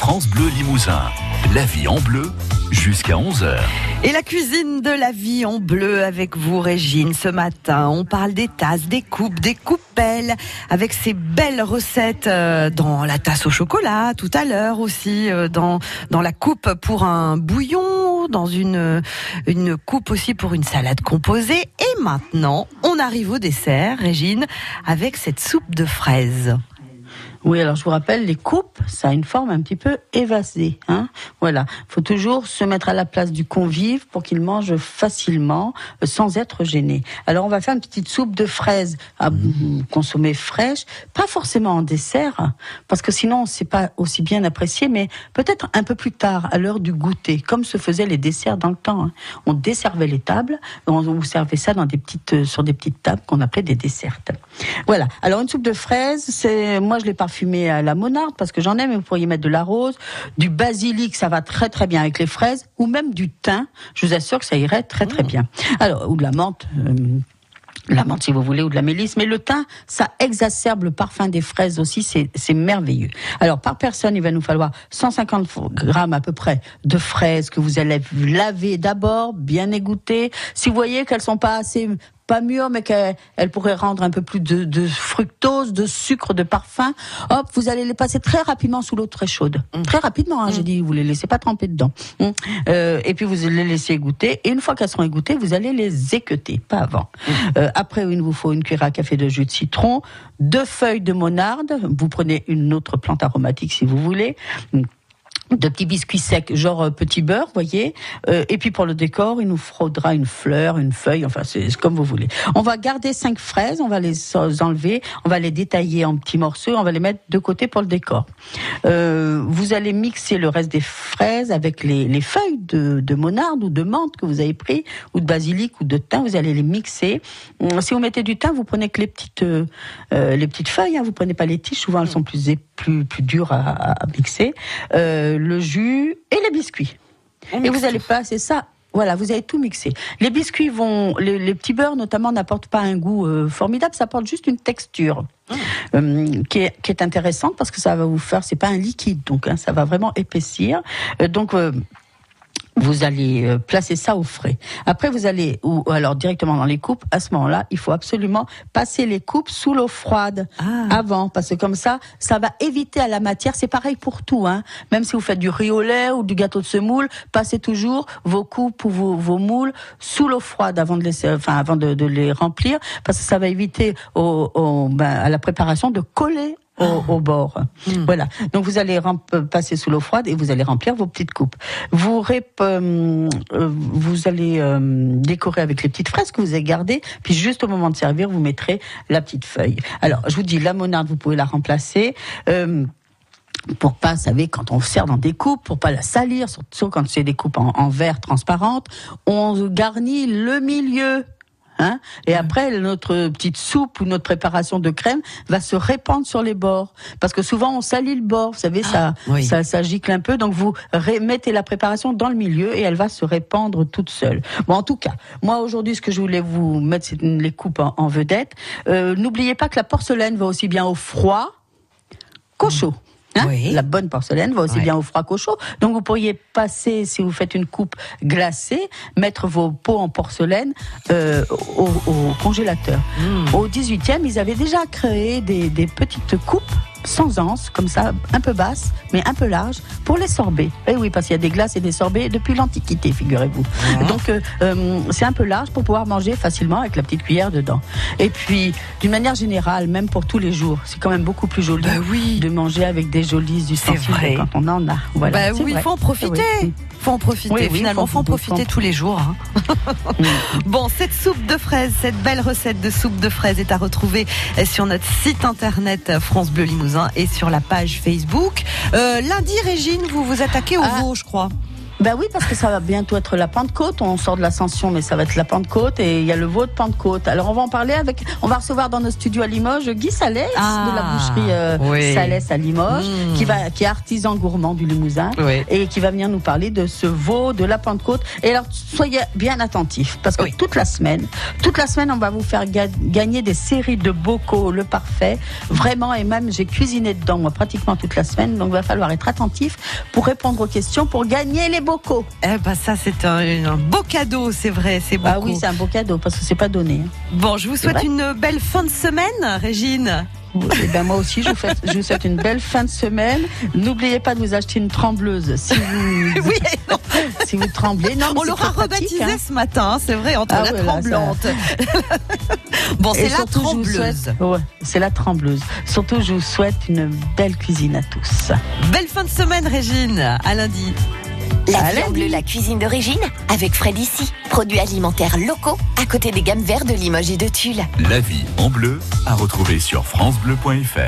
France Bleu Limousin. La vie en bleu jusqu'à 11h. Et la cuisine de la vie en bleu avec vous, Régine. Ce matin, on parle des tasses, des coupes, des coupelles, avec ces belles recettes euh, dans la tasse au chocolat, tout à l'heure aussi, euh, dans, la coupe pour un bouillon, dans une, une coupe aussi pour une salade composée. Et maintenant, on arrive au dessert, Régine, avec cette soupe de fraises. Oui, alors je vous rappelle, les coupes, ça a une forme un petit peu évasée. Hein voilà, faut toujours se mettre à la place du convive pour qu'il mange facilement, euh, sans être gêné. Alors on va faire une petite soupe de fraises à consommer fraîche, pas forcément en dessert, parce que sinon c'est pas aussi bien apprécié, mais peut-être un peu plus tard, à l'heure du goûter, comme se faisaient les desserts dans le temps. Hein. On desservait les tables, on vous servait ça dans des petites, euh, sur des petites tables qu'on appelait des desserts. Voilà. Alors une soupe de fraises, c'est moi je l'ai parfumée à la monarde parce que j'en aime. Vous pourriez mettre de la rose, du basilic, ça va très très bien avec les fraises, ou même du thym. Je vous assure que ça irait très très mmh. bien. Alors ou de la menthe. Euh, la menthe si vous voulez ou de la mélisse, mais le thym, ça exacerbe le parfum des fraises aussi, c'est merveilleux. Alors par personne, il va nous falloir 150 grammes à peu près de fraises que vous allez laver d'abord, bien égoutter. Si vous voyez qu'elles sont pas assez pas mûre, mais qu'elle pourrait rendre un peu plus de, fructose, de sucre, de parfum. Hop, vous allez les passer très rapidement sous l'eau très chaude. Mm. Très rapidement, hein, j'ai mm. dit, vous les laissez pas tremper dedans. Mm. Euh, et puis vous les laissez égoutter. Et une fois qu'elles seront égouttées, vous allez les équeuter, pas avant. Euh, après, il vous faut une cuillère à café de jus de citron, deux feuilles de monarde. Vous prenez une autre plante aromatique si vous voulez de petits biscuits secs, genre euh, petit beurre, voyez. Euh, et puis pour le décor, il nous faudra une fleur, une feuille, enfin c'est comme vous voulez. On va garder cinq fraises, on va les enlever, on va les détailler en petits morceaux, on va les mettre de côté pour le décor. Euh, vous allez mixer le reste des fraises avec les, les feuilles de, de, monarde ou de menthe que vous avez pris, ou de basilic ou de thym. Vous allez les mixer. Hum, si vous mettez du thym, vous prenez que les petites euh, les petites feuilles, hein, vous prenez pas les tiges. Souvent elles sont plus plus plus dures à, à mixer. Euh, le jus et les biscuits. et vous allez passer ça voilà, vous avez tout mixé. Les biscuits vont, les, petits beurres notamment n'apportent pas un goût euh, formidable, ça apporte juste une texture ah. euh, qui, est, qui, est, intéressante parce que ça va vous faire, c'est pas un liquide, donc hein, ça va vraiment épaissir. donc vous allez euh, placer ça au frais. Après, vous allez, ou alors directement dans les coupes, à ce moment-là, il faut absolument passer les coupes sous l'eau froide ah. avant, parce que comme ça, ça va éviter à la matière. C'est pareil pour tout, hein. Même si vous faites du riz au lait ou du gâteau de semoule, passez toujours vos coupes ou vos, moules sous l'eau froide avant de les, enfin, avant de, les remplir, parce que ça va éviter au, ben, à la préparation de coller au, bord. Hmm. Voilà. Donc vous allez passer sous l'eau froide et vous allez remplir vos petites coupes. Vous euh, vous allez euh, décorer avec les petites fraises que vous avez gardées. Puis juste au moment de servir, vous mettrez la petite feuille. Alors je vous dis, la monarde, vous pouvez la remplacer. Euh, pour pas, vous savez, quand on sert dans des coupes, pour pas la salir, surtout quand c'est des coupes en, en verre transparente, on garnit le milieu Hein et après, notre petite soupe ou notre préparation de crème va se répandre sur les bords. Parce que souvent, on salit le bord, vous savez, ça, ah, ça, ça gicle un peu. Donc, vous mettez la préparation dans le milieu et elle va se répandre toute seule. Bon, en tout cas, moi, aujourd'hui, ce que je voulais vous mettre, c'est les coupes en, vedette. Euh, N'oubliez pas que la porcelaine va aussi bien au froid qu'au chaud. Hein la bonne porcelaine va aussi bien au froid qu'au chaud. Donc vous pourriez passer, si vous faites une coupe glacée, mettre vos pots en porcelaine euh, au, congélateur. Hmm. Au 18e, ils avaient déjà créé des, des petites coupes sans anse, comme ça, un peu basse, mais un peu large, pour les sorbets. Eh oui, parce qu'il y a des glaces et des sorbets depuis l'Antiquité, figurez-vous. Ah. Donc, euh, euh, c'est un peu large pour pouvoir manger facilement avec la petite cuillère dedans. Et puis, d'une manière générale, même pour tous les jours, c'est quand même beaucoup plus joli bah oui. de manger avec des jolis ustensiles quand on en a. Voilà, bah oui, il faut en profiter. Il faut en profiter, finalement, faut, faut en profiter tous les jours. Hein. Bon, cette soupe de fraises, cette belle recette de soupe de fraises est à retrouver sur notre site internet France Bleu Limousin et sur la page Facebook. Euh, lundi, Régine, vous vous attaquez au ah. veau, je crois. Ben oui, parce que ça va bientôt être la Pentecôte. On sort de l'ascension, mais ça va être la Pentecôte et il y a le veau de Pentecôte. Alors on va en parler avec. On va recevoir dans nos studios à Limoges Guy Salès Ah, de la boucherie euh, oui. Salès à Limoges, Mm. qui va, qui est artisan gourmand du Limousin Oui. et qui va venir nous parler de ce veau de la Pentecôte. Et alors soyez bien attentifs parce que Oui. toute la semaine, toute la semaine, on va vous faire ga- gagner des séries de bocaux, le parfait, vraiment. Et même j'ai cuisiné dedans moi pratiquement toute la semaine, donc il va falloir être attentif pour répondre aux questions pour gagner les bocaux. Eh ben ça c'est un, un beau cadeau, c'est vrai, c'est beaucoup. Ah oui, c'est un beau cadeau parce que c'est pas donné. hein. Bon, je vous souhaite vrai une belle fin de semaine, Régine. Et ben moi aussi, je vous, fais- je vous souhaite une belle fin de semaine. N'oubliez pas de vous acheter une trembleuse si vous, Oui, si vous tremblez. Non, on l'aura très pratique, rebaptisé hein. ce matin, c'est vrai, entre Ah la ouais, là, ça- tremblante. bon, c'est la trembleuse. ouais, c'est la trembleuse. Surtout, je vous souhaite une belle cuisine à tous. Belle fin de semaine, Régine. À lundi. La Allez. vie en bleu, la cuisine d'origine, avec Fred ici. Produits alimentaires locaux, à côté des gammes vertes de Limoges et de Tulle. La vie en bleu à retrouver sur FranceBleu.fr.